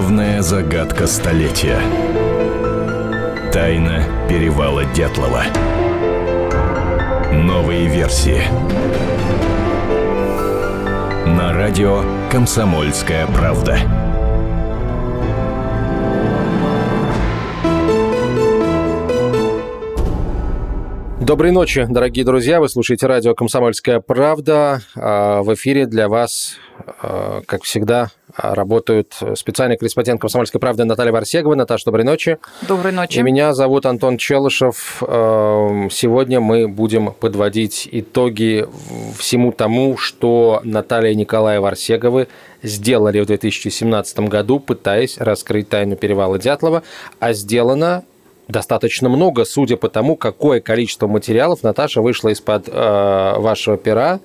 Главная загадка столетия. Тайна перевала Дятлова. Новые версии. На радио «Комсомольская правда». Доброй ночи, дорогие друзья. Вы слушаете радио «Комсомольская правда». А, в эфире для вас, а, как всегда, работают специальный корреспондент «Комсомольской правды» Наталья Варсегова. Наташа, доброй ночи. Доброй ночи. И меня зовут Антон Челышев. А, сегодня мы будем подводить итоги всему тому, что Наталья и Николай Варсеговы сделали в 2017 году, пытаясь раскрыть тайну перевала Дятлова, а сделано достаточно много, судя по тому, какое количество материалов Наташа вышла из-под э, вашего пера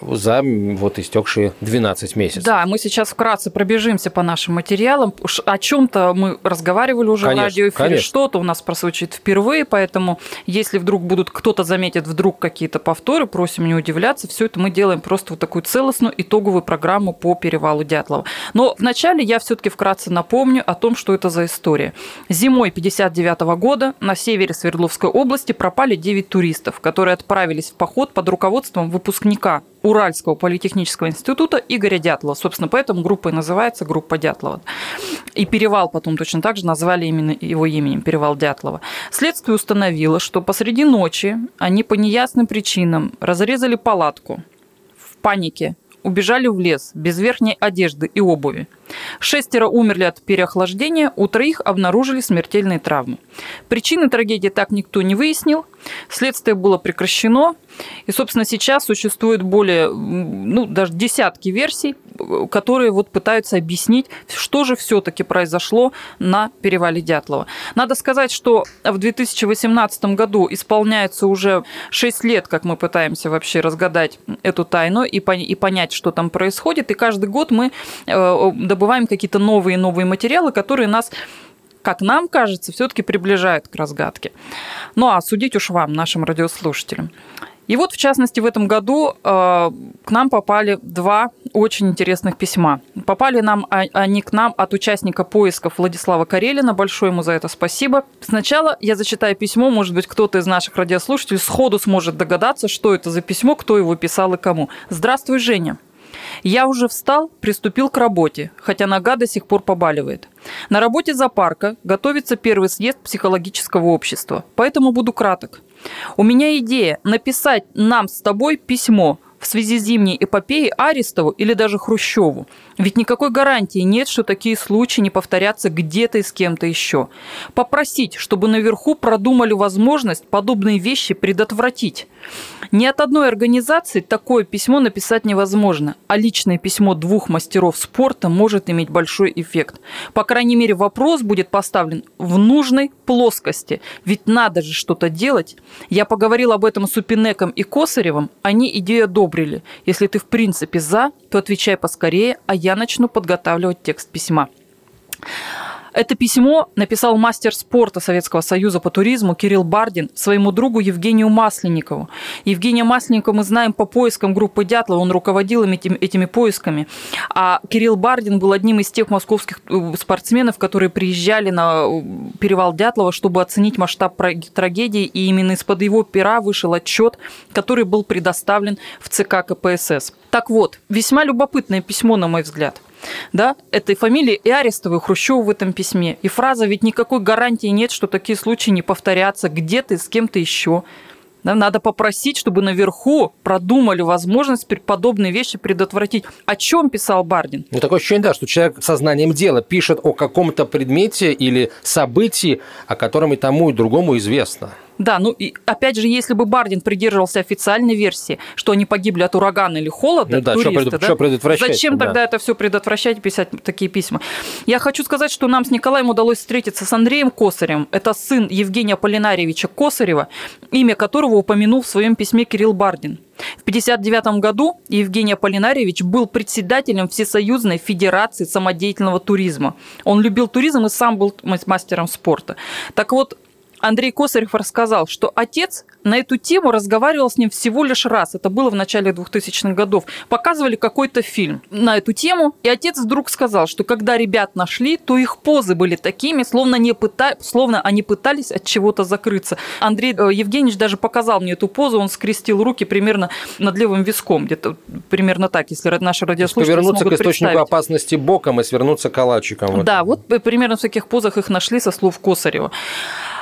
за вот истекшие 12 месяцев. Да, мы сейчас вкратце пробежимся по нашим материалам. О чем-то мы разговаривали уже конечно, в радиоэфире, что-то у нас прозвучит впервые, поэтому если вдруг будут, кто-то заметит вдруг какие-то повторы, просим не удивляться, все это мы делаем просто вот такую целостную итоговую программу по перевалу Дятлова. Но вначале я все-таки вкратце напомню о том, что это за история. Зимой 59 года на севере Свердловской области пропали 9 туристов, которые отправились в поход под руководством выпускника Уральского политехнического института Игоря Дятлова. Собственно, поэтому группа и называется группа Дятлова. И перевал потом точно так же назвали именно его именем, перевал Дятлова. Следствие установило, что посреди ночи они по неясным причинам разрезали палатку в панике, убежали в лес без верхней одежды и обуви. Шестеро умерли от переохлаждения, у троих обнаружили смертельные травмы. Причины трагедии так никто не выяснил. Следствие было прекращено. И, собственно, сейчас существует более, ну, даже десятки версий, которые вот пытаются объяснить, что же все-таки произошло на перевале Дятлова. Надо сказать, что в 2018 году исполняется уже 6 лет, как мы пытаемся вообще разгадать эту тайну и, и понять, что там происходит. И каждый год мы э, добываем какие-то новые и новые материалы, которые нас как нам кажется, все-таки приближают к разгадке. Ну а судить уж вам, нашим радиослушателям. И вот, в частности, в этом году э, к нам попали два очень интересных письма. Попали нам а, они к нам от участника поисков Владислава Карелина. Большое ему за это спасибо. Сначала я зачитаю письмо. Может быть, кто-то из наших радиослушателей сходу сможет догадаться, что это за письмо, кто его писал и кому. Здравствуй, Женя. Я уже встал, приступил к работе, хотя нога до сих пор побаливает. На работе зоопарка готовится первый съезд психологического общества, поэтому буду краток. У меня идея написать нам с тобой письмо в связи с зимней эпопеей Арестову или даже Хрущеву. Ведь никакой гарантии нет, что такие случаи не повторятся где-то и с кем-то еще. Попросить, чтобы наверху продумали возможность подобные вещи предотвратить. Ни от одной организации такое письмо написать невозможно, а личное письмо двух мастеров спорта может иметь большой эффект. По крайней мере, вопрос будет поставлен в нужной плоскости, ведь надо же что-то делать. Я поговорил об этом с Упинеком и Косаревым, они идею одобрили. Если ты в принципе за, то отвечай поскорее, а я начну подготавливать текст письма. Это письмо написал мастер спорта Советского Союза по туризму Кирилл Бардин своему другу Евгению Масленникову. Евгения Масленникова мы знаем по поискам группы Дятлова, он руководил этими, этими поисками. А Кирилл Бардин был одним из тех московских э, спортсменов, которые приезжали на э, перевал Дятлова, чтобы оценить масштаб трагедии, и именно из-под его пера вышел отчет, который был предоставлен в ЦК КПСС. Так вот, весьма любопытное письмо, на мой взгляд – да, этой фамилии и Арестовой, и Хрущева в этом письме. И фраза «ведь никакой гарантии нет, что такие случаи не повторятся где-то и с кем-то еще». Да, надо попросить, чтобы наверху продумали возможность подобные вещи предотвратить. О чем писал Бардин? Ну, такое ощущение, да, что человек сознанием дела пишет о каком-то предмете или событии, о котором и тому, и другому известно. Да, ну и опять же, если бы Бардин придерживался официальной версии, что они погибли от урагана или холода, ну, да, туристы, что, пред... да? что предотвращать? Зачем да. тогда это все предотвращать и писать такие письма? Я хочу сказать, что нам с Николаем удалось встретиться с Андреем Косарем. Это сын Евгения Полинарьевича Косарева, имя которого упомянул в своем письме Кирилл Бардин. В 1959 году Евгений Аполлинарьевич был председателем Всесоюзной Федерации самодеятельного туризма. Он любил туризм и сам был мастером спорта. Так вот, Андрей Косарев рассказал, что отец на эту тему разговаривал с ним всего лишь раз. Это было в начале 2000-х годов. Показывали какой-то фильм на эту тему, и отец вдруг сказал, что когда ребят нашли, то их позы были такими, словно, не пыта... словно они пытались от чего-то закрыться. Андрей э, Евгеньевич даже показал мне эту позу, он скрестил руки примерно над левым виском, где-то примерно так, если наши радиослушатели Повернуться к источнику опасности боком и свернуться калачиком. Да, вот примерно в таких позах их нашли со слов Косарева.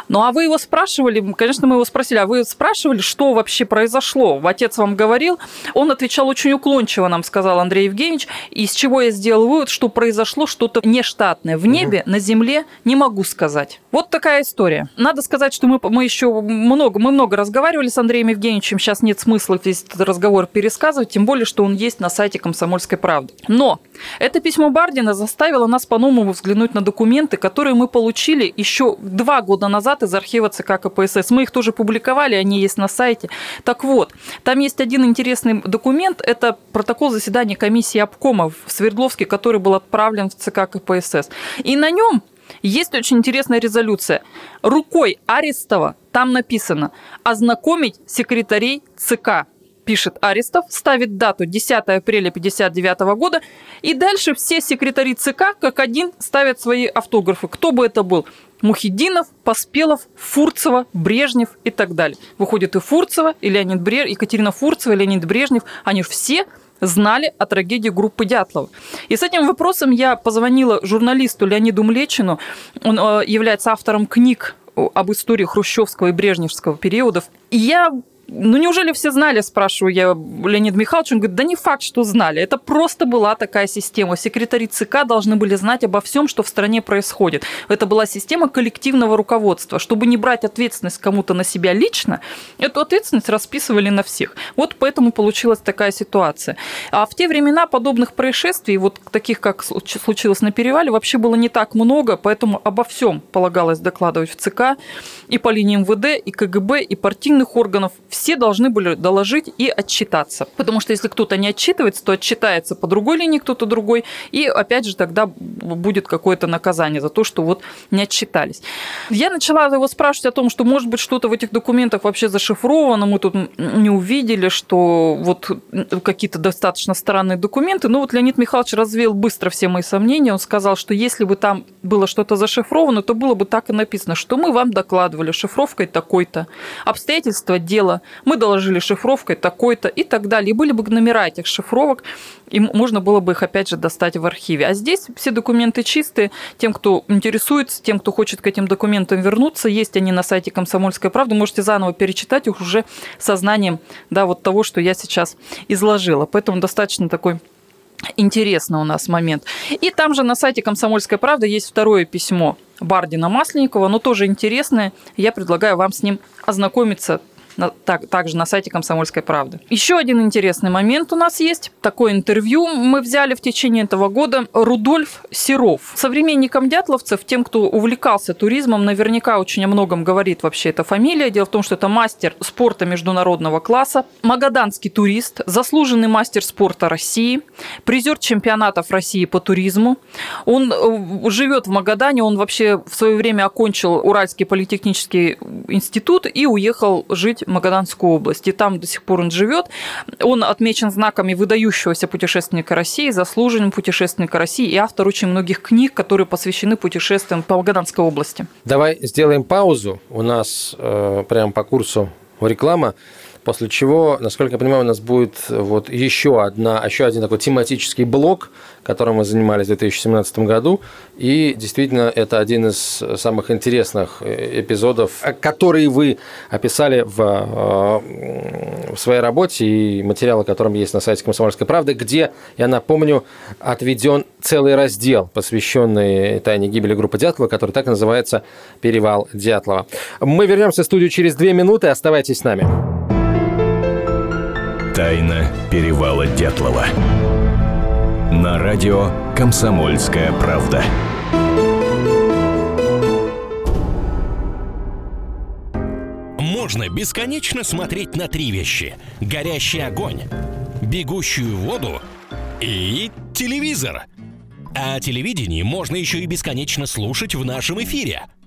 Ну, а вы его спрашивали, конечно, мы его спросили, а вы спрашивали, что вообще произошло? Отец вам говорил? Он отвечал очень уклончиво, нам сказал Андрей Евгеньевич, из чего я сделал вывод, что произошло что-то нештатное. В небе, угу. на земле не могу сказать. Вот такая история. Надо сказать, что мы, мы еще много, мы много разговаривали с Андреем Евгеньевичем, сейчас нет смысла весь этот разговор пересказывать, тем более, что он есть на сайте «Комсомольской правды». Но это письмо Бардина заставило нас по-новому взглянуть на документы, которые мы получили еще два года назад цитат из архива ЦК КПСС. Мы их тоже публиковали, они есть на сайте. Так вот, там есть один интересный документ, это протокол заседания комиссии обкома в Свердловске, который был отправлен в ЦК КПСС. И на нем есть очень интересная резолюция. Рукой Арестова там написано «Ознакомить секретарей ЦК» пишет Арестов, ставит дату 10 апреля 1959 года, и дальше все секретари ЦК как один ставят свои автографы. Кто бы это был? Мухидинов, Поспелов, Фурцева, Брежнев и так далее. Выходит и Фурцева, и Леонид Брежнев, Екатерина Фурцева, и Леонид Брежнев, они все знали о трагедии группы Дятлова. И с этим вопросом я позвонила журналисту Леониду Млечину. Он э, является автором книг об истории хрущевского и брежневского периодов. И я ну неужели все знали, спрашиваю я Леонид Михайлович, он говорит, да не факт, что знали, это просто была такая система. Секретари ЦК должны были знать обо всем, что в стране происходит. Это была система коллективного руководства. Чтобы не брать ответственность кому-то на себя лично, эту ответственность расписывали на всех. Вот поэтому получилась такая ситуация. А в те времена подобных происшествий, вот таких, как случилось на перевале, вообще было не так много, поэтому обо всем полагалось докладывать в ЦК и по линии МВД, и КГБ, и партийных органов все должны были доложить и отчитаться. Потому что если кто-то не отчитывается, то отчитается по другой линии кто-то другой, и опять же тогда будет какое-то наказание за то, что вот не отчитались. Я начала его спрашивать о том, что может быть что-то в этих документах вообще зашифровано, мы тут не увидели, что вот какие-то достаточно странные документы. Но вот Леонид Михайлович развеял быстро все мои сомнения. Он сказал, что если бы там было что-то зашифровано, то было бы так и написано, что мы вам докладывали шифровкой такой-то, обстоятельства дела мы доложили шифровкой такой-то и так далее. И были бы номера этих шифровок, и можно было бы их опять же достать в архиве. А здесь все документы чистые. Тем, кто интересуется, тем, кто хочет к этим документам вернуться, есть они на сайте «Комсомольской правды». Можете заново перечитать их уже сознанием да, вот того, что я сейчас изложила. Поэтому достаточно такой интересный у нас момент. И там же на сайте «Комсомольской правды» есть второе письмо Бардина Масленникова, но тоже интересное. Я предлагаю вам с ним ознакомиться на, так, также на сайте «Комсомольской правды». Еще один интересный момент у нас есть. Такое интервью мы взяли в течение этого года. Рудольф Серов. Современникам дятловцев, тем, кто увлекался туризмом, наверняка очень о многом говорит вообще эта фамилия. Дело в том, что это мастер спорта международного класса, магаданский турист, заслуженный мастер спорта России, призер чемпионатов России по туризму. Он э, живет в Магадане, он вообще в свое время окончил Уральский политехнический институт и уехал жить Магаданскую область. И там до сих пор он живет. Он отмечен знаками выдающегося путешественника России, заслуженным путешественника России и автор очень многих книг, которые посвящены путешествиям по Магаданской области. Давай сделаем паузу. У нас э, прямо по курсу реклама. После чего, насколько я понимаю, у нас будет вот еще, одна, еще один такой тематический блок, которым мы занимались в 2017 году. И действительно, это один из самых интересных э, эпизодов, которые вы описали в, э, в своей работе и материалы, которым есть на сайте «Комсомольской правды», где, я напомню, отведен целый раздел, посвященный тайне гибели группы Дятлова, который так и называется «Перевал Дятлова». Мы вернемся в студию через две минуты. Оставайтесь с нами. Тайна перевала Дятлова. На радио «Комсомольская правда». Можно бесконечно смотреть на три вещи. Горящий огонь, бегущую воду и телевизор. А телевидение можно еще и бесконечно слушать в нашем эфире –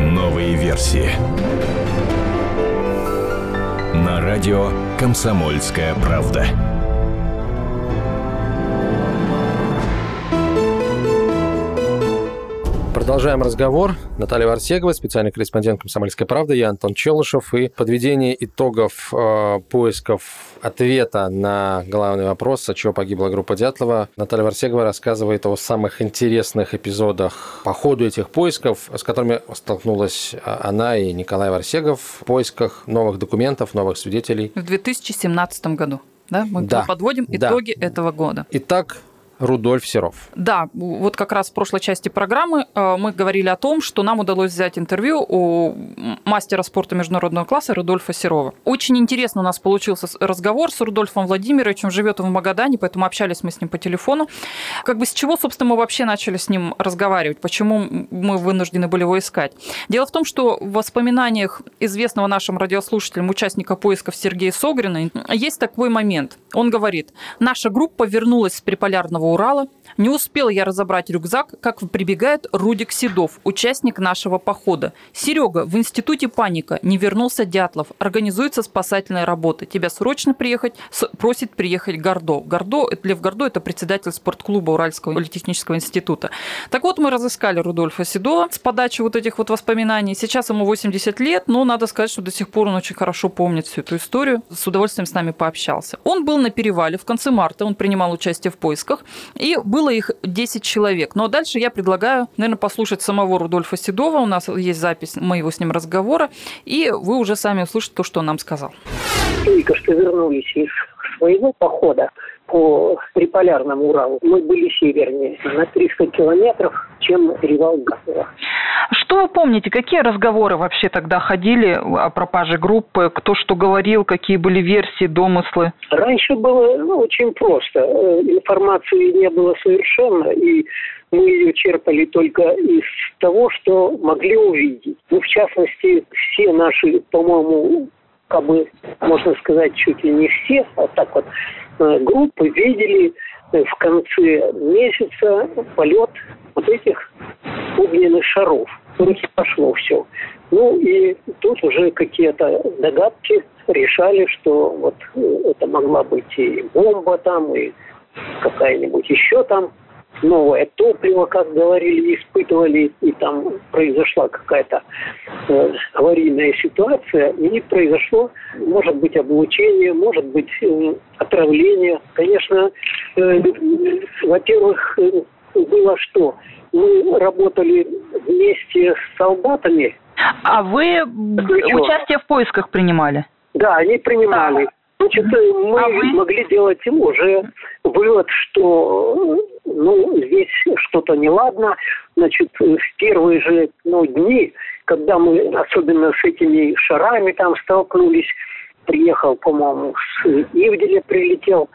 Новые версии. На радио «Комсомольская правда». Продолжаем разговор. Наталья Варсегова, специальный корреспондент «Комсомольской правды», я Антон Челышев. И подведение итогов э, поисков ответа на главный вопрос, от чего погибла группа Дятлова, Наталья Варсегова рассказывает о самых интересных эпизодах по ходу этих поисков, с которыми столкнулась она и Николай Варсегов в поисках новых документов, новых свидетелей. В 2017 году. Да, мы да, подводим итоги да. этого года. Итак, Рудольф Серов. Да, вот как раз в прошлой части программы э, мы говорили о том, что нам удалось взять интервью у мастера спорта международного класса Рудольфа Серова. Очень интересно у нас получился разговор с Рудольфом Владимировичем, живет в Магадане, поэтому общались мы с ним по телефону. Как бы с чего, собственно, мы вообще начали с ним разговаривать, почему мы вынуждены были его искать? Дело в том, что в воспоминаниях известного нашим радиослушателям участника поисков Сергея Согрина есть такой момент. Он говорит, наша группа вернулась с приполярного Урала. Не успел я разобрать рюкзак, как прибегает Рудик Седов, участник нашего похода. «Серега, в институте паника. Не вернулся Дятлов. Организуется спасательная работа. Тебя срочно приехать, просит приехать Гордо». Гордо, Лев Гордо – это председатель спортклуба Уральского политехнического института. Так вот, мы разыскали Рудольфа Седова с подачи вот этих вот воспоминаний. Сейчас ему 80 лет, но надо сказать, что до сих пор он очень хорошо помнит всю эту историю. С удовольствием с нами пообщался. Он был на перевале в конце марта, он принимал участие в поисках. И было их 10 человек. Но дальше я предлагаю, наверное, послушать самого Рудольфа Седова. У нас есть запись моего с ним разговора. И вы уже сами услышите то, что он нам сказал. Только что вернулись из своего похода по триполярному Уралу. Мы были севернее, на 300 километров, чем Ревал Гасова. Что вы помните, какие разговоры вообще тогда ходили о пропаже группы, кто что говорил, какие были версии, домыслы? Раньше было ну, очень просто. Э, информации не было совершенно, и мы ее черпали только из того, что могли увидеть. Ну, в частности, все наши, по-моему, как бы, можно сказать, чуть ли не все, а так вот, группы видели э, в конце месяца полет вот этих огненных шаров. В руки пошло все. Ну и тут уже какие-то догадки решали, что вот э, это могла быть и бомба там, и какая-нибудь еще там новое топливо, как говорили, испытывали, и там произошла какая-то э, аварийная ситуация, и произошло, может быть, облучение, может быть, э, отравление. Конечно, э, во-первых, э, было что? Мы работали вместе с солдатами. А вы участие в поисках принимали? Да, они принимали. Значит, мы а вы? могли делать уже вывод, что ну, здесь что-то неладно. Значит, в первые же ну, дни, когда мы особенно с этими шарами там столкнулись, приехал, по-моему, с Ивделя прилетел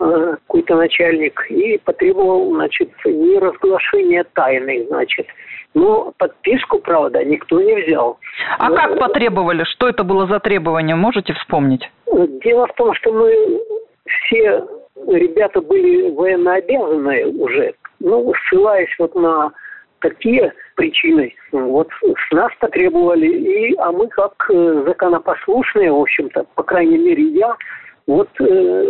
э, какой-то начальник и потребовал, значит, не разглашения тайны, значит. Но подписку, правда, никто не взял. А Но... как потребовали? Что это было за требование? Можете вспомнить? Дело в том, что мы все ребята были военнообязанные уже, ну, ссылаясь вот на такие причины, вот с нас потребовали, и, а мы как э, законопослушные, в общем-то, по крайней мере я, вот э,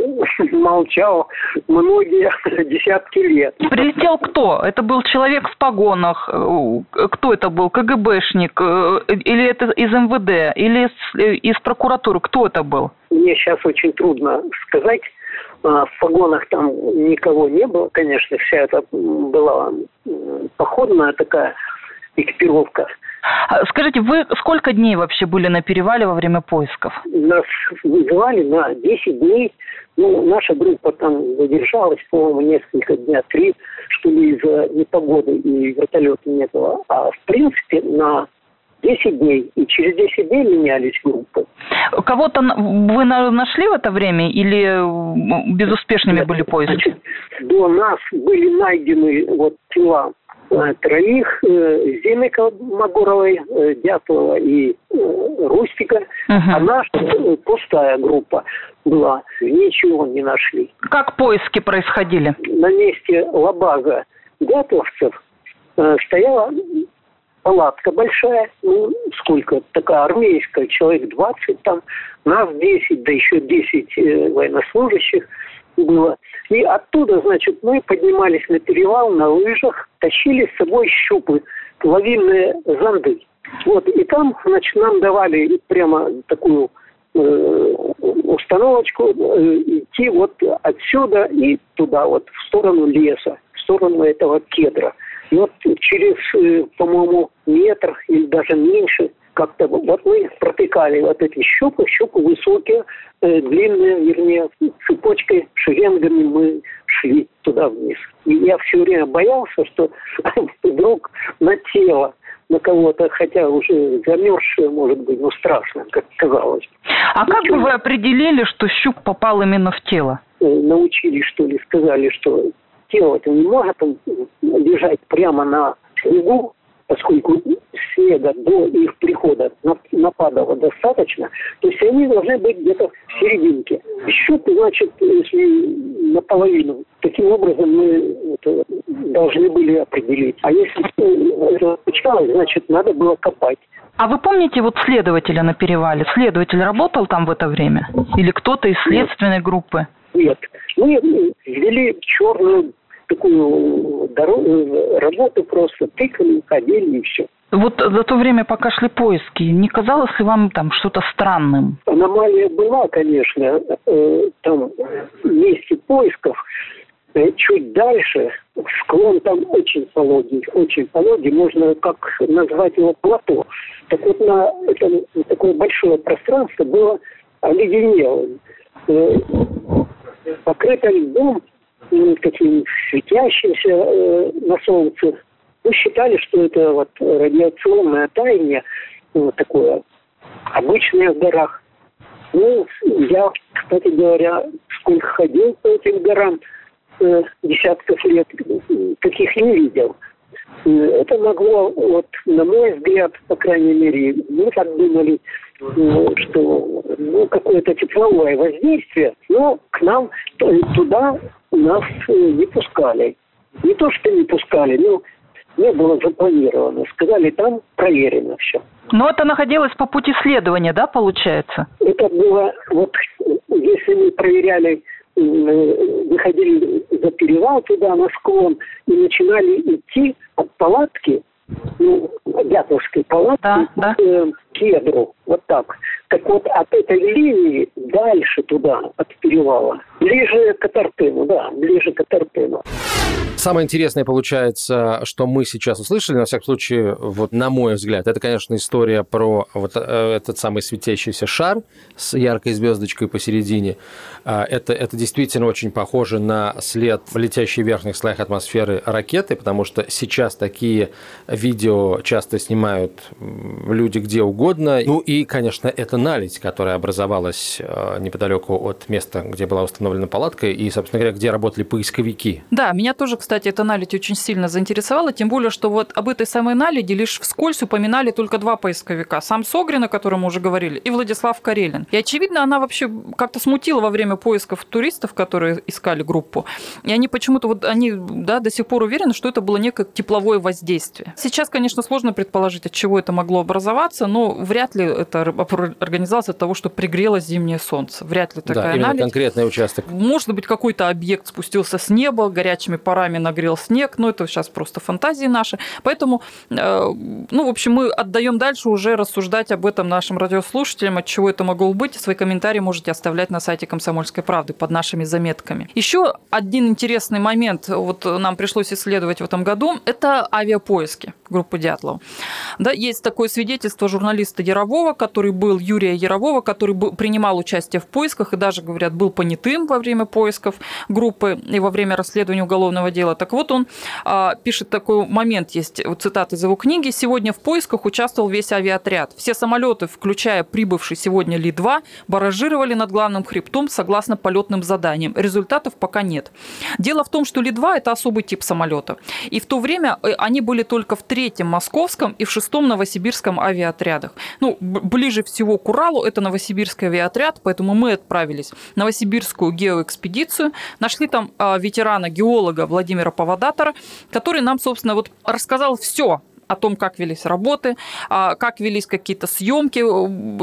молчал многие десятки лет. Прилетел кто? Это был человек в погонах? Э, кто это был? КГБшник? Э, или это из МВД? Или из прокуратуры? Кто это был? Мне сейчас очень трудно сказать. А, в погонах там никого не было, конечно, вся это была походная такая экипировка. А, скажите, вы сколько дней вообще были на перевале во время поисков? Нас вызывали на 10 дней. Ну, наша группа там задержалась, по-моему, несколько дня, три, что ли, из-за непогоды и вертолета не было. А в принципе на 10 дней. И через 10 дней менялись группы. Кого-то вы нашли в это время или безуспешными Нет, были поиски? Значит, до нас были найдены вот тела троих, э, Зины Магуровой, э, Дятлова и Рустика, угу. а наша пустая группа была. Ничего не нашли. Как поиски происходили? На месте лабаза дятловцев стояла палатка большая, ну, сколько, такая армейская, человек 20 там, нас 10, да еще 10 э, военнослужащих было. И оттуда, значит, мы поднимались на перевал на лыжах, тащили с собой щупы, лавинные зонды. Вот, и там, значит, нам давали прямо такую э, установочку э, идти вот отсюда и туда, вот, в сторону леса, в сторону этого кедра. И вот через, э, по-моему, метр или даже меньше как-то вот мы протыкали вот эти щупы, щупы высокие, э, длинные, вернее, цепочкой, шеренгами мы шли туда вниз. И я все время боялся, что вдруг на тело на кого-то, хотя уже замерзшее, может быть, но страшно, как казалось. А как бы вы определили, что щуп попал именно в тело? Э, научили, что ли, сказали, что тело это не может лежать прямо на снегу, поскольку снега до их прихода нападало достаточно, то есть они должны быть где-то в серединке. Счет, значит, если наполовину. Таким образом мы это должны были определить. А если это получалось, значит, надо было копать. А вы помните вот следователя на перевале? Следователь работал там в это время? Или кто-то из следственной группы? Нет. Мы ввели черную такую дорогу, работу просто тыкали, ходили и все. Вот за то время, пока шли поиски, не казалось ли вам там что-то странным? Аномалия была, конечно. Э, там месте поисков э, чуть дальше склон там очень пологий, очень пологий, можно как назвать его плато. Так вот на этом такое большое пространство было оледенелым, э, покрыто льдом, таким светящимся э, на солнце. Мы считали, что это вот радиационное таяние, вот такое обычное в горах. Ну, я, кстати говоря, сколько ходил по этим горам, э, десятков лет, таких не видел. Э, это могло, вот, на мой взгляд, по крайней мере, мы так думали, э, что ну, какое-то тепловое воздействие, но к нам туда нас э, не пускали. Не то, что не пускали, но не было запланировано. Сказали, там проверено все. Но это находилось по пути следования, да, получается? Это было, вот, если мы проверяли, э, выходили за перевал туда, на склон, и начинали идти от палатки, ну, Дятловской палатки да, да. к э, кедру, вот так. Так вот, от этой линии дальше туда, от перевала, ближе к Атарпыну, да, ближе к Атарпыну. Самое интересное получается, что мы сейчас услышали, на всякий случай, вот на мой взгляд, это, конечно, история про вот э, этот самый светящийся шар с яркой звездочкой посередине. А, это, это действительно очень похоже на след в летящей в верхних слоях атмосферы ракеты, потому что сейчас такие видео часто снимают люди где угодно. Ну и, конечно, это наледь, которая образовалась э, неподалеку от места, где была установлена палатка, и, собственно говоря, где работали поисковики. Да, меня тоже, кстати, кстати, эта наледь очень сильно заинтересовала, тем более, что вот об этой самой наледи лишь вскользь упоминали только два поисковика. Сам Согрин, о котором мы уже говорили, и Владислав Карелин. И, очевидно, она вообще как-то смутила во время поисков туристов, которые искали группу. И они почему-то вот, они да, до сих пор уверены, что это было некое тепловое воздействие. Сейчас, конечно, сложно предположить, от чего это могло образоваться, но вряд ли это организовалось от того, что пригрелось зимнее солнце. Вряд ли такая да, наледь. конкретный участок. Может быть, какой-то объект спустился с неба горячими парами нагрел снег, но это сейчас просто фантазии наши. Поэтому, э, ну, в общем, мы отдаем дальше уже рассуждать об этом нашим радиослушателям, от чего это могло быть. Свои комментарии можете оставлять на сайте «Комсомольской правды» под нашими заметками. Еще один интересный момент, вот нам пришлось исследовать в этом году, это авиапоиски группы Дятлова. Да, есть такое свидетельство журналиста Ярового, который был, Юрия Ярового, который был, принимал участие в поисках и даже, говорят, был понятым во время поисков группы и во время расследования уголовного дела. Так вот, он а, пишет такой момент, есть вот цитат из его книги. «Сегодня в поисках участвовал весь авиаотряд. Все самолеты, включая прибывший сегодня Ли-2, баражировали над главным хребтом согласно полетным заданиям. Результатов пока нет. Дело в том, что Ли-2 – это особый тип самолета. И в то время э, они были только в третьем московском и в шестом новосибирском авиаотрядах. Ну, ближе всего к Уралу это новосибирский авиаотряд, поэтому мы отправились в новосибирскую геоэкспедицию, нашли там а, ветерана-геолога Владимира Павадатора, который нам, собственно, вот рассказал все о том, как велись работы, а, как велись какие-то съемки.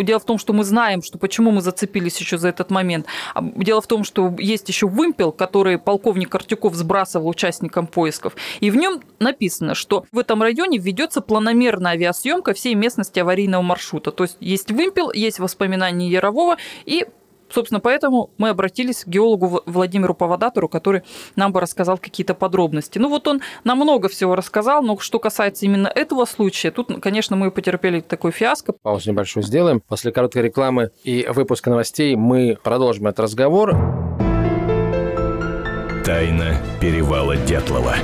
Дело в том, что мы знаем, что почему мы зацепились еще за этот момент. А, дело в том, что есть еще вымпел, который полковник Артюков сбрасывал участникам поисков. И в нем написано, что в этом районе ведется планомерная авиасъемка всей местности аварийного маршрута. То есть есть вымпел, есть воспоминания Ярового и Собственно, поэтому мы обратились к геологу Владимиру Павадатору, который нам бы рассказал какие-то подробности. Ну вот он нам много всего рассказал, но что касается именно этого случая, тут, конечно, мы потерпели такой фиаско. Паузу небольшую сделаем. После короткой рекламы и выпуска новостей мы продолжим этот разговор. Тайна перевала Дятлова.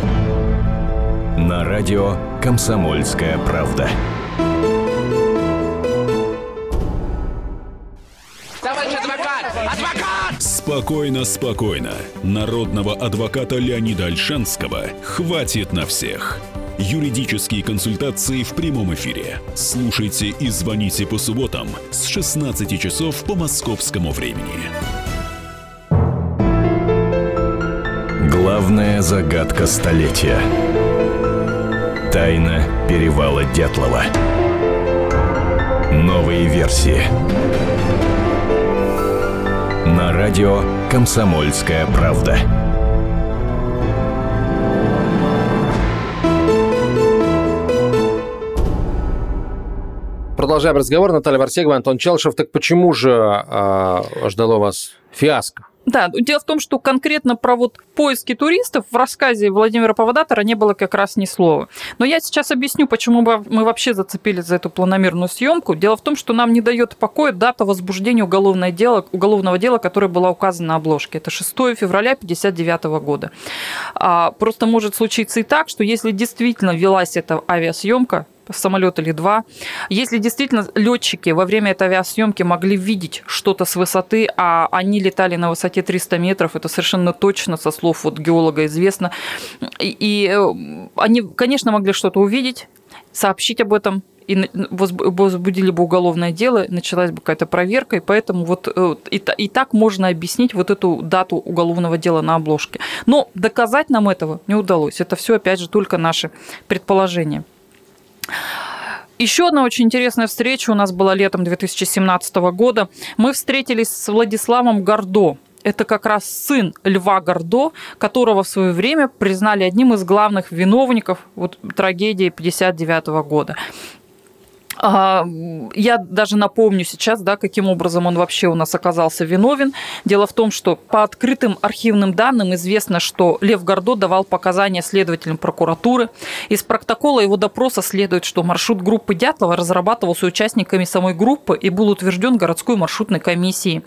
На радио «Комсомольская правда». Спокойно, спокойно. Народного адвоката Леонида Альшанского хватит на всех. Юридические консультации в прямом эфире. Слушайте и звоните по субботам с 16 часов по московскому времени. Главная загадка столетия. Тайна перевала Дятлова. Новые версии радио «Комсомольская правда». Продолжаем разговор. Наталья Варсегова, Антон Челшев. Так почему же э, ждало вас фиаско? Да, дело в том, что конкретно про вот поиски туристов в рассказе Владимира Павадатора не было как раз ни слова. Но я сейчас объясню, почему мы вообще зацепились за эту планомерную съемку. Дело в том, что нам не дает покоя дата возбуждения уголовного дела, уголовного дела, которое была указана на обложке. Это 6 февраля 1959 года. А, просто может случиться и так, что если действительно велась эта авиасъемка, самолет или два. Если действительно летчики во время этой авиасъемки могли видеть что-то с высоты, а они летали на высоте 300 метров, это совершенно точно со слов вот геолога известно, и, и э, они, конечно, могли что-то увидеть, сообщить об этом, и возбудили бы уголовное дело, началась бы какая-то проверка, и поэтому вот э, и, и так можно объяснить вот эту дату уголовного дела на обложке. Но доказать нам этого не удалось. Это все, опять же, только наши предположения. Еще одна очень интересная встреча у нас была летом 2017 года. Мы встретились с Владиславом Гордо. Это как раз сын Льва Гордо, которого в свое время признали одним из главных виновников вот, трагедии 1959 года. А, я даже напомню сейчас, да, каким образом он вообще у нас оказался виновен. Дело в том, что по открытым архивным данным известно, что Лев Гордо давал показания следователям прокуратуры. Из протокола его допроса следует, что маршрут группы Дятлова разрабатывался участниками самой группы и был утвержден городской маршрутной комиссией.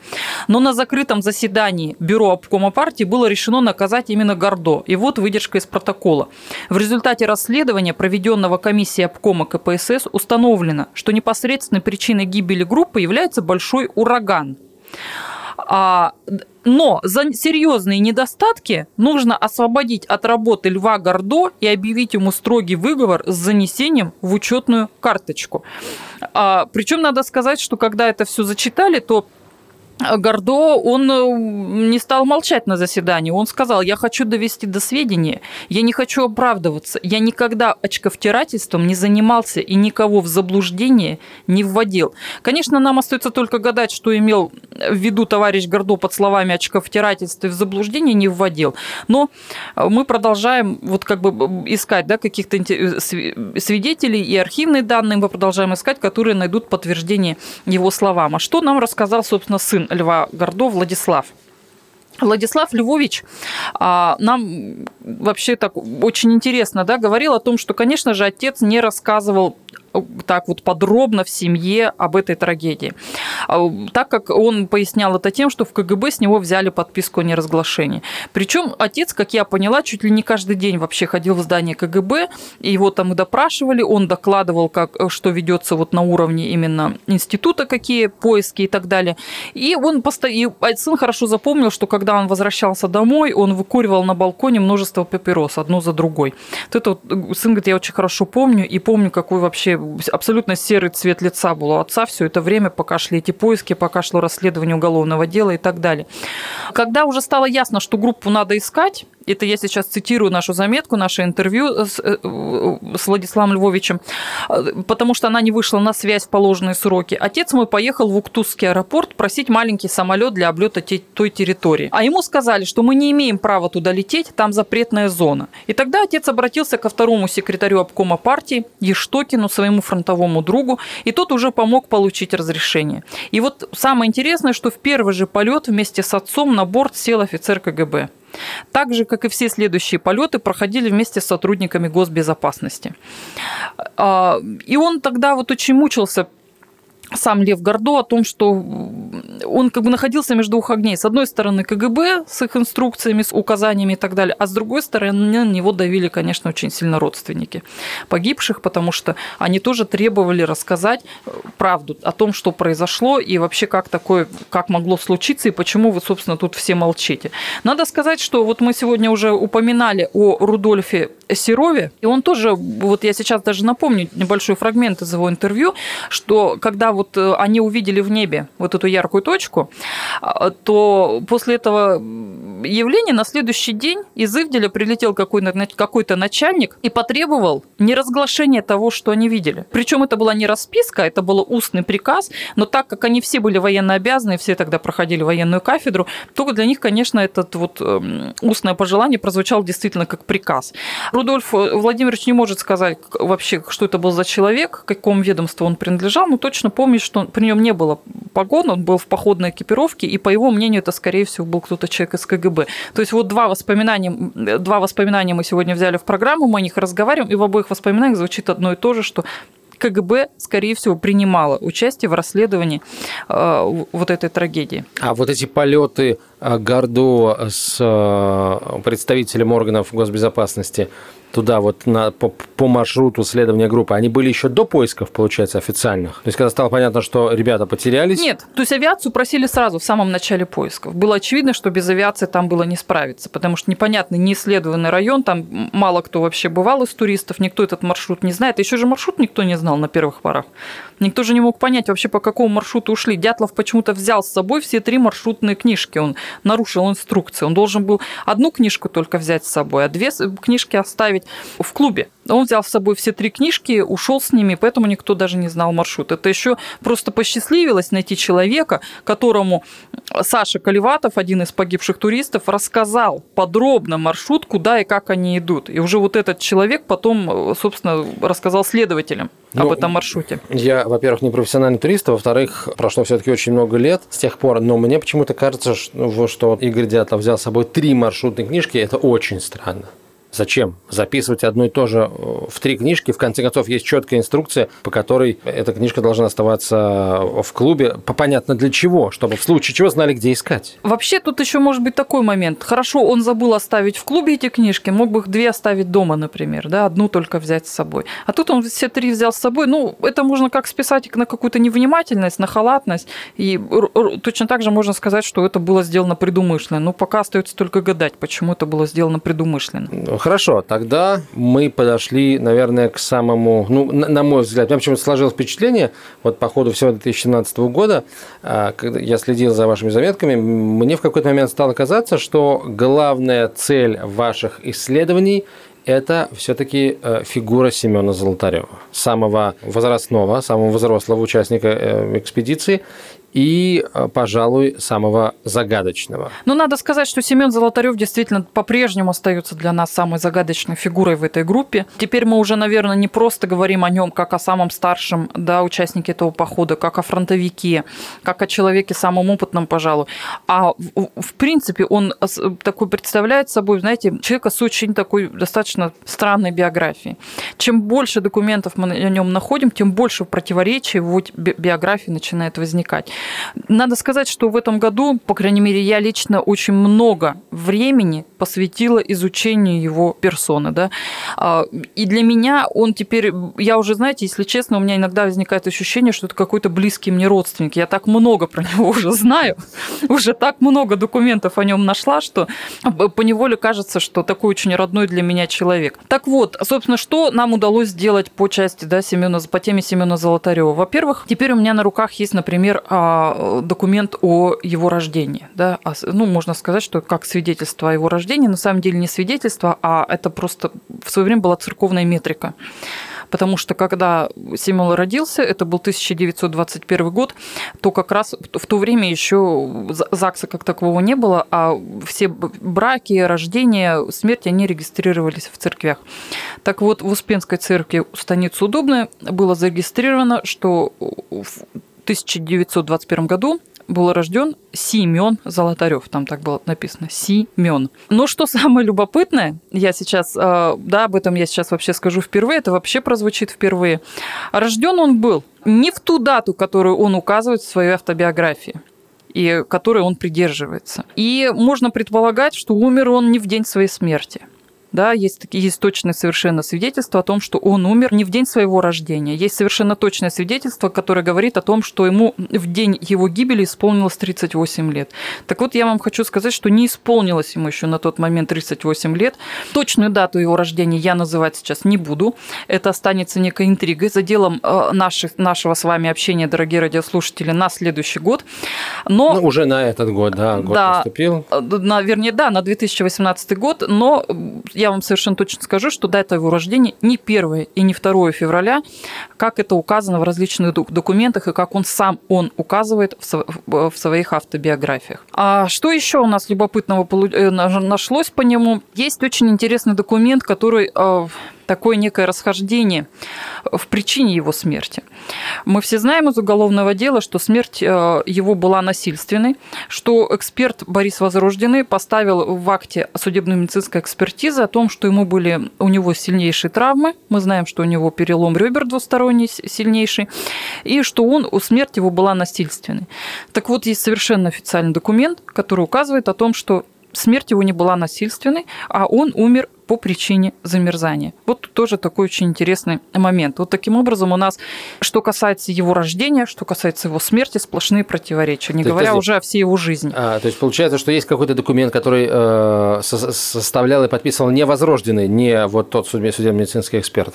Но на закрытом заседании Бюро обкома партии было решено наказать именно Гордо. И вот выдержка из протокола. В результате расследования, проведенного комиссией обкома КПСС, установлено, что непосредственной причиной гибели группы является большой ураган. А, но за серьезные недостатки нужно освободить от работы Льва Гордо и объявить ему строгий выговор с занесением в учетную карточку. А, причем надо сказать, что когда это все зачитали, то Гордо, он э, не стал молчать на заседании. Он сказал, я хочу довести до сведения, я не хочу оправдываться. Я никогда очковтирательством не занимался и никого в заблуждение не вводил. Конечно, нам остается только гадать, что имел в виду товарищ Гордо под словами очковтирательства и в заблуждение не вводил. Но мы продолжаем вот как бы искать да, каких-то э, свидетелей и архивные данные мы продолжаем искать, которые найдут подтверждение его словам. А что нам рассказал, собственно, сын Льва Гордо Владислав. Владислав Львович а, нам вообще так очень интересно да, говорил о том, что, конечно же, отец не рассказывал так вот подробно в семье об этой трагедии. А, так как он пояснял это тем, что в КГБ с него взяли подписку о неразглашении. Причем отец, как я поняла, чуть ли не каждый день вообще ходил в здание КГБ, и его там и допрашивали, он докладывал, как, что ведется вот на уровне именно института, какие поиски и так далее. И он постоянно, сын хорошо запомнил, что когда он возвращался домой, он выкуривал на балконе множество папирос, одну за другой. Вот это вот, сын говорит, я очень хорошо помню, и помню, какой вообще абсолютно серый цвет лица был у отца все это время, пока шли эти поиски, пока шло расследование уголовного дела и так далее. Когда уже стало ясно, что группу надо искать, это я сейчас цитирую нашу заметку, наше интервью с, э, с Владиславом Львовичем, потому что она не вышла на связь в положенные сроки. Отец мой поехал в Уктузский аэропорт просить маленький самолет для облета той территории. А ему сказали, что мы не имеем права туда лететь, там запретная зона. И тогда отец обратился ко второму секретарю обкома партии Ештокину, своему фронтовому другу, и тот уже помог получить разрешение. И вот самое интересное, что в первый же полет вместе с отцом на борт сел офицер КГБ. Так же, как и все следующие полеты, проходили вместе с сотрудниками госбезопасности. А, и он тогда вот очень мучился сам Лев Гордо о том, что он как бы находился между двух огней. С одной стороны КГБ с их инструкциями, с указаниями и так далее, а с другой стороны на него давили, конечно, очень сильно родственники погибших, потому что они тоже требовали рассказать э, правду о том, что произошло и вообще как такое, как могло случиться и почему вы, собственно, тут все молчите. Надо сказать, что вот мы сегодня уже упоминали о Рудольфе Серове, и он тоже, вот я сейчас даже напомню небольшой фрагмент из его интервью, что когда вот э, они увидели в небе вот эту яркую точку, а, то после этого явления на следующий день из Ивделя прилетел какой-то начальник и потребовал неразглашения того, что они видели. Причем это была не расписка, это был устный приказ, но так как они все были военно обязаны, все тогда проходили военную кафедру, то для них, конечно, этот вот эм, устное пожелание прозвучало действительно как приказ. Рудольф Владимирович не может сказать вообще, что это был за человек, к какому ведомству он принадлежал, но точно помнит, что при нем не было погон, он был в походной экипировке, и по его мнению это, скорее всего, был кто-то человек из КГБ. То есть вот два воспоминания, два воспоминания мы сегодня взяли в программу, мы о них разговариваем, и в обоих воспоминаниях звучит одно и то же, что КГБ, скорее всего, принимала участие в расследовании э, вот этой трагедии. А вот эти полеты Гордо с э, представителем органов госбезопасности туда вот на, по, по маршруту следования группы, они были еще до поисков, получается, официальных? То есть, когда стало понятно, что ребята потерялись? Нет, то есть авиацию просили сразу, в самом начале поисков. Было очевидно, что без авиации там было не справиться, потому что непонятный, неисследованный район, там мало кто вообще бывал из туристов, никто этот маршрут не знает. Еще же маршрут никто не знал на первых порах. Никто же не мог понять вообще, по какому маршруту ушли. Дятлов почему-то взял с собой все три маршрутные книжки. Он нарушил инструкции. Он должен был одну книжку только взять с собой, а две книжки оставить в клубе. Он взял с собой все три книжки, ушел с ними, поэтому никто даже не знал маршрут. Это еще просто посчастливилось найти человека, которому Саша Колеватов, один из погибших туристов, рассказал подробно маршрут, куда и как они идут. И уже вот этот человек потом, собственно, рассказал следователям ну, об этом маршруте. Я, во-первых, не профессиональный турист, а во-вторых, прошло все-таки очень много лет с тех пор, но мне почему-то кажется, что, что Игорь Дятлов взял с собой три маршрутные книжки, это очень странно. Зачем записывать одно и то же э, в три книжки? В конце концов, есть четкая инструкция, по которой эта книжка должна оставаться в клубе. Понятно для чего, чтобы в случае чего знали, где искать. Вообще тут еще может быть такой момент. Хорошо, он забыл оставить в клубе эти книжки, мог бы их две оставить дома, например, да, одну только взять с собой. А тут он все три взял с собой. Ну, это можно как списать на какую-то невнимательность, на халатность. И точно так же можно сказать, что это было сделано предумышленно. Но пока остается только гадать, почему это было сделано предумышленно. Хорошо, тогда мы подошли, наверное, к самому, ну, на мой взгляд, меня почему-то сложилось впечатление, вот по ходу всего 2017 года, а, когда я следил за вашими заметками, мне в какой-то момент стало казаться, что главная цель ваших исследований это все-таки э, фигура Семена Золотарева, самого возрастного, самого взрослого участника э, экспедиции и, э, пожалуй, самого загадочного. Ну, надо сказать, что Семен Золотарев действительно по-прежнему остается для нас самой загадочной фигурой в этой группе. Теперь мы уже, наверное, не просто говорим о нем как о самом старшем да, участнике этого похода, как о фронтовике, как о человеке самом опытном, пожалуй. А в, принципе он такой представляет собой, знаете, человека с очень такой достаточно странной биографией. Чем больше документов мы о нем находим, тем больше противоречий в его биографии начинает возникать. Надо сказать, что в этом году, по крайней мере, я лично очень много времени посвятила изучению его персоны. Да? А, и для меня он теперь, я уже, знаете, если честно, у меня иногда возникает ощущение, что это какой-то близкий мне родственник. Я так много про него уже знаю, уже так много документов о нем нашла, что по неволе кажется, что такой очень родной для меня человек. Так вот, собственно, что нам удалось сделать по части да, Семена, по теме Семена Золотарева? Во-первых, теперь у меня на руках есть, например, а, документ о его рождении. Да? Ну, можно сказать, что как свидетельство о его рождении, на самом деле не свидетельство, а это просто в свое время была церковная метрика потому что когда Семен родился, это был 1921 год, то как раз в то время еще ЗАГСа как такового не было, а все браки, рождения, смерти, они регистрировались в церквях. Так вот, в Успенской церкви станицы Удобная было зарегистрировано, что 1921 году был рожден Семен Золотарев, там так было написано, Семен. Но что самое любопытное, я сейчас, э, да, об этом я сейчас вообще скажу впервые, это вообще прозвучит впервые. Рожден он был не в ту дату, которую он указывает в своей автобиографии и которой он придерживается. И можно предполагать, что умер он не в день своей смерти – да, есть такие есть точные совершенно свидетельства о том, что он умер не в день своего рождения. Есть совершенно точное свидетельство, которое говорит о том, что ему в день его гибели исполнилось 38 лет. Так вот, я вам хочу сказать, что не исполнилось ему еще на тот момент 38 лет. Точную дату его рождения я называть сейчас не буду. Это останется некой интригой за делом э, наших, нашего с вами общения, дорогие радиослушатели, на следующий год. Но... Ну, уже на этот год, да, год да, наступил. Э, на, вернее, да, на 2018 год, но я я вам совершенно точно скажу, что дата его рождения не 1 и не 2 февраля, как это указано в различных документах и как он сам он указывает в своих автобиографиях. А что еще у нас любопытного э, нашлось по нему? Есть очень интересный документ, который э, такое некое расхождение в причине его смерти. Мы все знаем из уголовного дела, что смерть э, его была насильственной, что эксперт Борис Возрожденный поставил в акте судебно-медицинской экспертизы о том, что ему были у него сильнейшие травмы. Мы знаем, что у него перелом ребер двусторонний сильнейший, и что он, у смерти его была насильственной. Так вот, есть совершенно официальный документ, который указывает о том, что смерть его не была насильственной, а он умер по причине замерзания. Вот тоже такой очень интересный момент. Вот таким образом у нас, что касается его рождения, что касается его смерти, сплошные противоречия, не то говоря есть, уже о всей его жизни. А, то есть получается, что есть какой-то документ, который э, составлял и подписывал не возрожденный, не вот тот судебно-медицинский эксперт?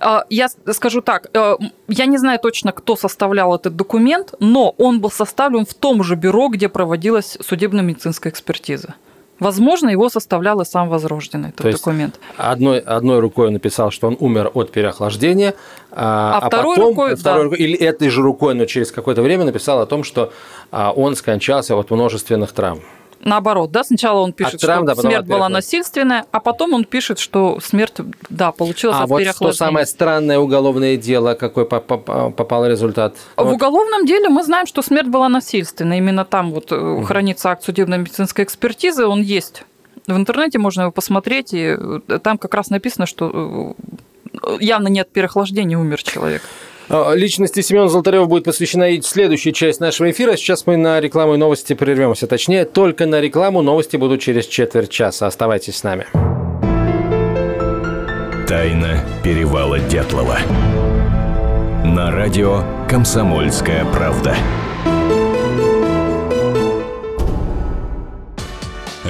А, я скажу так, э, я не знаю точно, кто составлял этот документ, но он был составлен в том же бюро, где проводилась судебно-медицинская экспертиза. Возможно, его составлял и сам Возрожденный, этот То документ. Одной, одной рукой он написал, что он умер от переохлаждения, а, а второй потом, рукой, второй да. рукой, или этой же рукой, но через какое-то время написал о том, что а, он скончался от множественных травм наоборот, да, сначала он пишет, травм, что да, смерть была насильственная, а потом он пишет, что смерть, да, получилась а от вот что самое странное уголовное дело, какой попал результат? В вот. уголовном деле мы знаем, что смерть была насильственная. Именно там вот угу. хранится акт судебно-медицинской экспертизы, он есть. В интернете можно его посмотреть, и э, там как раз написано, что э, явно не от переохлаждения умер человек. А, личности Семена Золотарева будет посвящена и следующая часть нашего эфира. Сейчас мы на рекламу и новости прервемся. Точнее, только на рекламу. Новости будут через четверть часа. Оставайтесь с нами. Тайна перевала Дятлова. На радио «Комсомольская правда».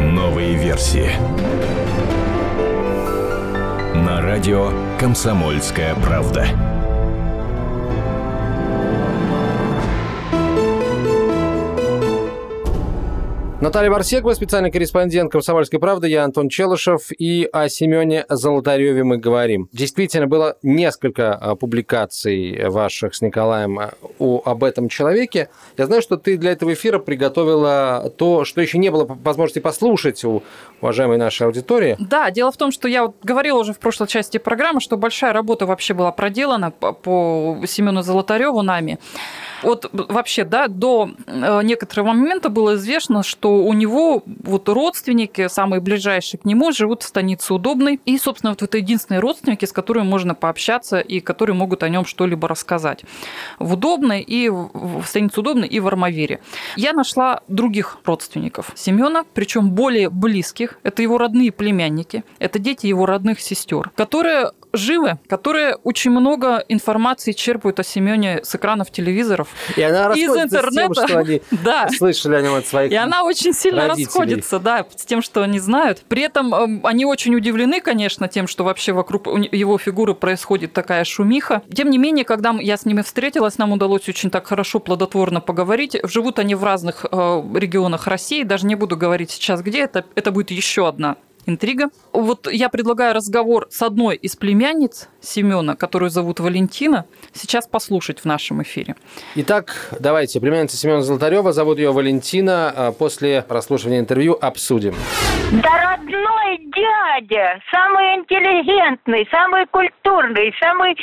Новые версии. На радио «Комсомольская правда». Наталья Варсекова, специальный корреспондент «Комсомольской правды», я Антон Челышев, и о Семене Золотареве мы говорим. Действительно, было несколько а, публикаций ваших с Николаем а, о, об этом человеке. Я знаю, что ты для этого эфира приготовила то, что еще не было возможности послушать у уважаемой нашей аудитории. Да, дело в том, что я вот говорила уже в прошлой части программы, что большая работа вообще была проделана по Семену Золотареву нами. Вот вообще, да, до э, некоторого момента было известно, что у него вот родственники, самые ближайшие к нему, живут в станице Удобной. И, собственно, вот это единственные родственники, с которыми можно пообщаться и которые могут о нем что-либо рассказать. В Удобной и в станице Удобной и в Армавире. Я нашла других родственников Семена, причем более близких. Это его родные племянники, это дети его родных сестер, которые живы, которые очень много информации черпают о Семене с экранов телевизоров, и она из интернета. С тем, что они да. слышали о нем от своих И она очень сильно родителей. расходится, да, с тем, что они знают. При этом эм, они очень удивлены, конечно, тем, что вообще вокруг его фигуры происходит такая шумиха. Тем не менее, когда я с ними встретилась, нам удалось очень так хорошо, плодотворно поговорить. Живут они в разных э, регионах России, даже не буду говорить сейчас где, это, это будет еще одна интрига. Вот я предлагаю разговор с одной из племянниц Семена, которую зовут Валентина, сейчас послушать в нашем эфире. Итак, давайте, племянница Семена Золотарева, зовут ее Валентина. А после прослушивания интервью обсудим. Да родной дядя, самый интеллигентный, самый культурный, самый,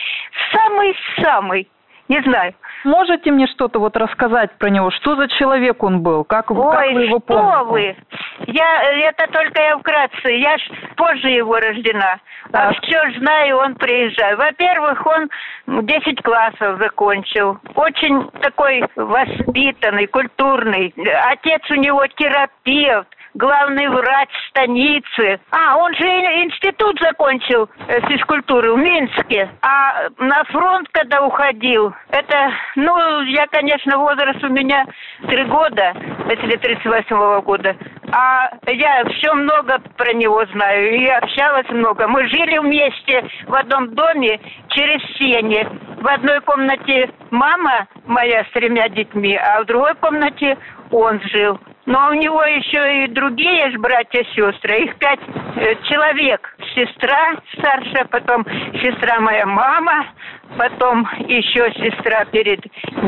самый, самый, не знаю. Можете мне что-то вот рассказать про него? Что за человек он был? Как, Ой, как вы его помните? что вы? Я, это только я вкратце. Я ж позже его рождена. А все ж знаю, он приезжает. Во-первых, он 10 классов закончил. Очень такой воспитанный, культурный. Отец у него терапевт главный врач станицы. А, он же институт закончил э, физкультуры в Минске. А на фронт, когда уходил, это, ну, я, конечно, возраст у меня три года, если 38 -го года. А я все много про него знаю и общалась много. Мы жили вместе в одном доме через сене. В одной комнате мама моя с тремя детьми, а в другой комнате он жил. Но у него еще и другие же братья-сестры, их пять э, человек. Сестра старшая, потом сестра моя мама, потом еще сестра перед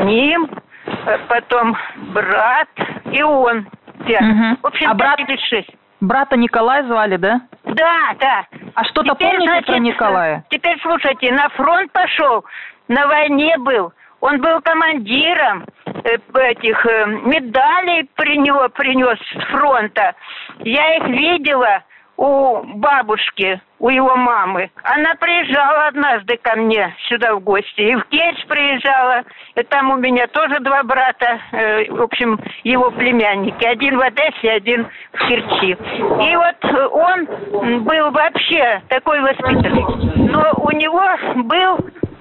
ним, э, потом брат и он. Угу. В общем, а брат... или шесть. Брата Николая звали, да? Да, да. А что-то помните значит, про Николая? Теперь слушайте, на фронт пошел, на войне был. Он был командиром э, этих э, медалей принес, принес с фронта. Я их видела у бабушки, у его мамы. Она приезжала однажды ко мне сюда в гости. И в Керчь приезжала. И там у меня тоже два брата, э, в общем, его племянники. Один в Одессе, один в Керчи. И вот он был вообще такой воспитанный. Но у него был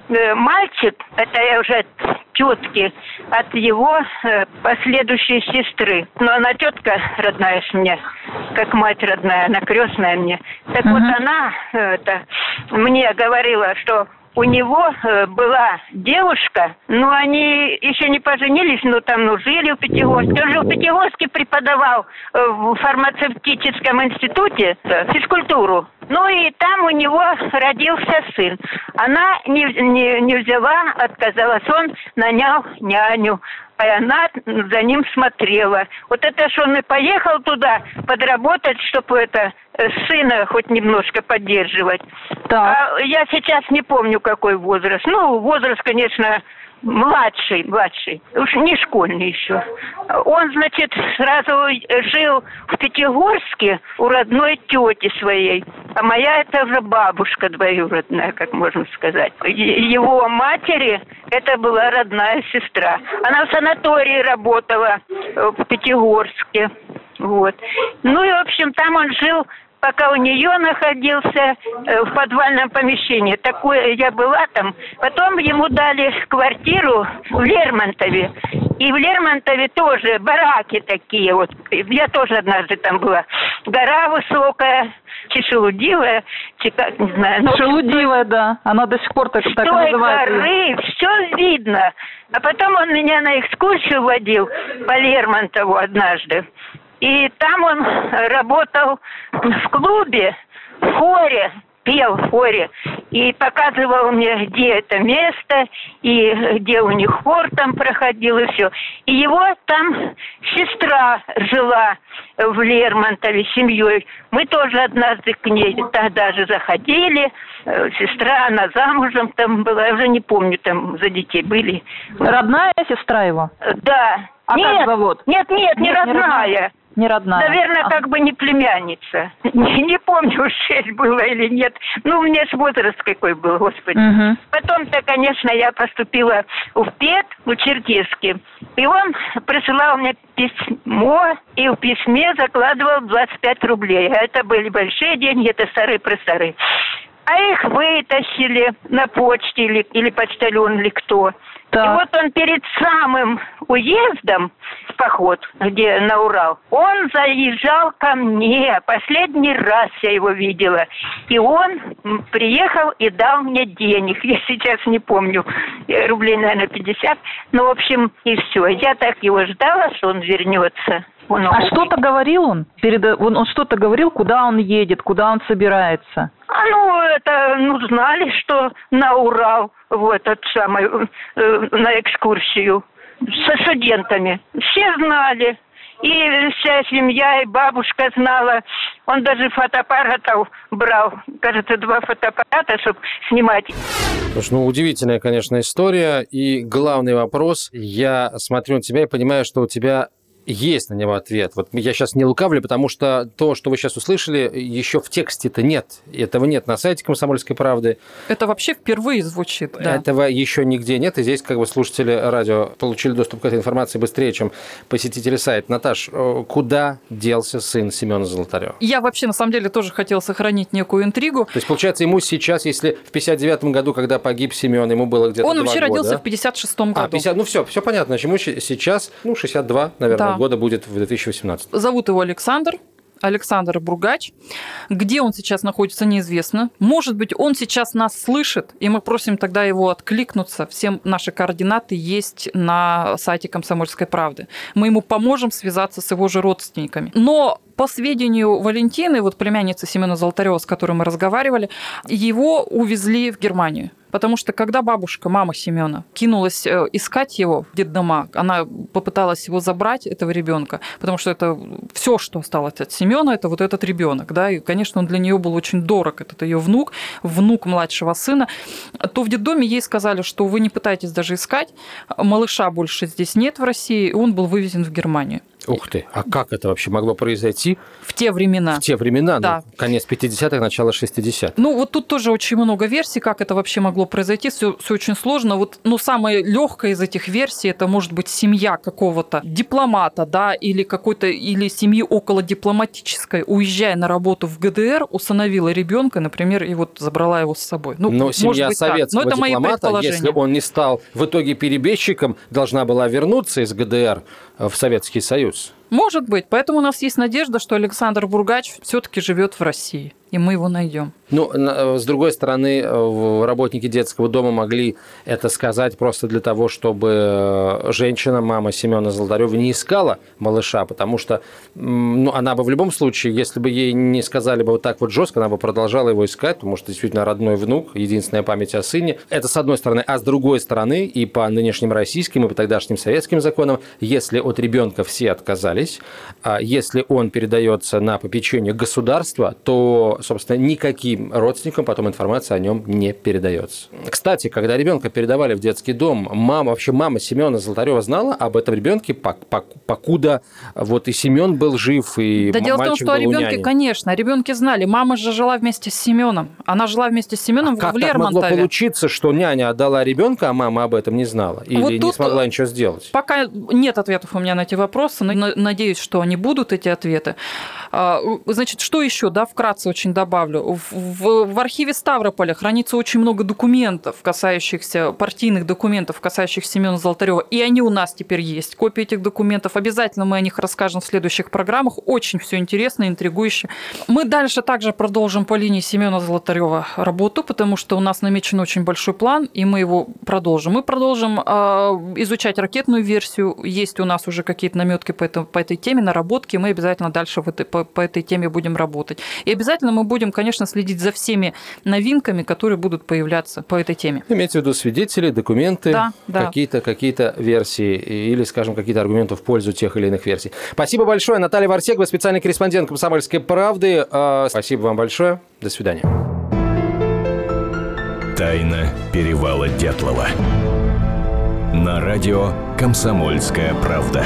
мальчик, это я уже тетки, от его э, последующей сестры. Но она тетка родная с мне, как мать родная, она крестная мне. Так uh-huh. вот она э, это, мне говорила, что у него э, была девушка, но они еще не поженились, но там ну, жили в Пятигорске. Он же в Пятигорске преподавал э, в фармацевтическом институте э, физкультуру. Ну и там у него родился сын. Она не, не, не взяла, отказалась. Он нанял няню и она за ним смотрела. Вот это что он и поехал туда подработать, чтобы это э, сына хоть немножко поддерживать. Так. А я сейчас не помню, какой возраст. Ну, возраст, конечно, младший, младший, уж не школьный еще. Он, значит, сразу жил в Пятигорске у родной тети своей. А моя это уже бабушка двоюродная, как можно сказать. Его матери это была родная сестра. Она в санатории работала в Пятигорске. Вот. Ну и, в общем, там он жил пока у нее находился э, в подвальном помещении. Такое я была там. Потом ему дали квартиру в Лермонтове. И в Лермонтове тоже бараки такие. Вот я тоже однажды там была. Гора высокая, чешелудивая, как, не знаю. Ну, Шелудивая, да. Она до сих пор так, так называется. горы, все видно. А потом он меня на экскурсию водил по Лермонтову однажды. И там он работал в клубе, в хоре, пел в хоре. И показывал мне, где это место, и где у них хор там проходил, и все. И его там сестра жила в Лермонтове семьей. Мы тоже однажды к ней тогда же заходили. Э, сестра, она замужем там была, я уже не помню, там за детей были. Родная сестра его? Да. А нет, как зовут? Нет, нет, не, нет родная. Не родная не родная. Наверное, а. как бы не племянница. Не, не помню, шесть было или нет. Ну, у меня же возраст какой был, господи. Угу. Потом-то, конечно, я поступила в ПЕТ, в Черкеске. И он присылал мне письмо, и в письме закладывал 25 рублей. А это были большие деньги, это старые-престарые. А их вытащили на почте или, или почтальон или кто. Так. И вот он перед самым уездом в поход, где на Урал, он заезжал ко мне. Последний раз я его видела. И он приехал и дал мне денег. Я сейчас не помню, э, рублей, наверное, 50. Ну, в общем, и все. Я так его ждала, что он вернется. А что-то говорил он? Перед, он, он что-то говорил, куда он едет, куда он собирается? А ну, это, ну, знали, что на Урал, в этот самый, э, на экскурсию со студентами. Все знали. И вся семья, и бабушка знала. Он даже фотоаппаратов брал. Кажется, два фотоаппарата, чтобы снимать. Слушай, ну, удивительная, конечно, история. И главный вопрос. Я смотрю на тебя и понимаю, что у тебя есть на него ответ. Вот я сейчас не лукавлю, потому что то, что вы сейчас услышали, еще в тексте-то нет. Этого нет на сайте «Комсомольской правды». Это вообще впервые звучит. Да. Этого еще нигде нет. И здесь как бы слушатели радио получили доступ к этой информации быстрее, чем посетители сайта. Наташ, э, куда делся сын Семена Золотарева? Я вообще, на самом деле, тоже хотел сохранить некую интригу. То есть, получается, ему сейчас, если в 59 году, когда погиб Семен, ему было где-то Он вообще года, родился в 56 году. А, 50, ну все, все понятно. Ему сейчас, ну, 62, наверное, да года будет в 2018. Зовут его Александр. Александр Бругач. Где он сейчас находится, неизвестно. Может быть, он сейчас нас слышит, и мы просим тогда его откликнуться. Всем наши координаты есть на сайте «Комсомольской правды». Мы ему поможем связаться с его же родственниками. Но по сведению Валентины, вот племянницы Семена Золотарева, с которой мы разговаривали, его увезли в Германию. Потому что когда бабушка, мама Семена, кинулась э, искать его в детдома, она попыталась его забрать, этого ребенка, потому что это все, что осталось от Семена, это вот этот ребенок, да, и, конечно, он для нее был очень дорог, этот ее внук, внук младшего сына, то в детдоме ей сказали, что вы не пытаетесь даже искать, малыша больше здесь нет в России, и он был вывезен в Германию. Ух ты, а как это вообще могло произойти? В те времена. В те времена, ну, да. ну, конец 50-х, начало 60-х. Ну, вот тут тоже очень много версий, как это вообще могло произойти. Все, все очень сложно. Вот, ну, самая легкая из этих версий это может быть семья какого-то дипломата, да, или какой-то, или семьи около дипломатической, уезжая на работу в ГДР, усыновила ребенка, например, и вот забрала его с собой. Ну, Но семья быть советского Но это дипломата, если он не стал в итоге перебежчиком, должна была вернуться из ГДР в Советский Союз. Может быть. Поэтому у нас есть надежда, что Александр Бургач все-таки живет в России и мы его найдем. Ну, э, с другой стороны, э, работники детского дома могли это сказать просто для того, чтобы э, женщина, мама Семена Золотарева, не искала малыша, потому что ну, она бы в любом случае, если бы ей не сказали бы вот так вот жестко, она бы продолжала его искать, потому что действительно родной внук, единственная память о сыне. Это с одной стороны. А с другой стороны, и по нынешним российским, и по тогдашним советским законам, если от ребенка все отказались. А если он передается на попечение государства, то, собственно, никаким родственникам потом информация о нем не передается. Кстати, когда ребенка передавали в детский дом, мама, вообще мама Семена Золотарева знала об этом ребенке, покуда вот и Семен был жив, и Да дело в том, что о ребенке, конечно, о ребенке знали. Мама же жила вместе с Семеном. Она жила вместе с Семеном а в как Лермонтове. Так могло получиться, что няня отдала ребенка, а мама об этом не знала? Или вот не смогла ничего сделать? Пока нет ответов у меня на эти вопросы, но надеюсь, что они будут, эти ответы. А, значит, что еще, да, вкратце очень добавлю. В, в, в архиве Ставрополя хранится очень много документов, касающихся, партийных документов, касающихся Семена Золотарева, и они у нас теперь есть. Копии этих документов. Обязательно мы о них расскажем в следующих программах. Очень все интересно, интригующе. Мы дальше также продолжим по линии Семена Золотарева работу, потому что у нас намечен очень большой план, и мы его продолжим. Мы продолжим э, изучать ракетную версию. Есть у нас уже какие-то наметки по, это, по этой теме, наработки. Мы обязательно дальше в этой, по, по этой теме будем работать. И обязательно мы будем, конечно, следить за всеми новинками, которые будут появляться по этой теме. Имеется в виду свидетели, документы, да, да. какие-то какие версии или, скажем, какие-то аргументы в пользу тех или иных версий. Спасибо большое. Наталья Варсегова, специальный корреспондент «Комсомольской правды». А, спасибо вам большое. До свидания. Тайна перевала Дятлова. На радио «Комсомольская правда».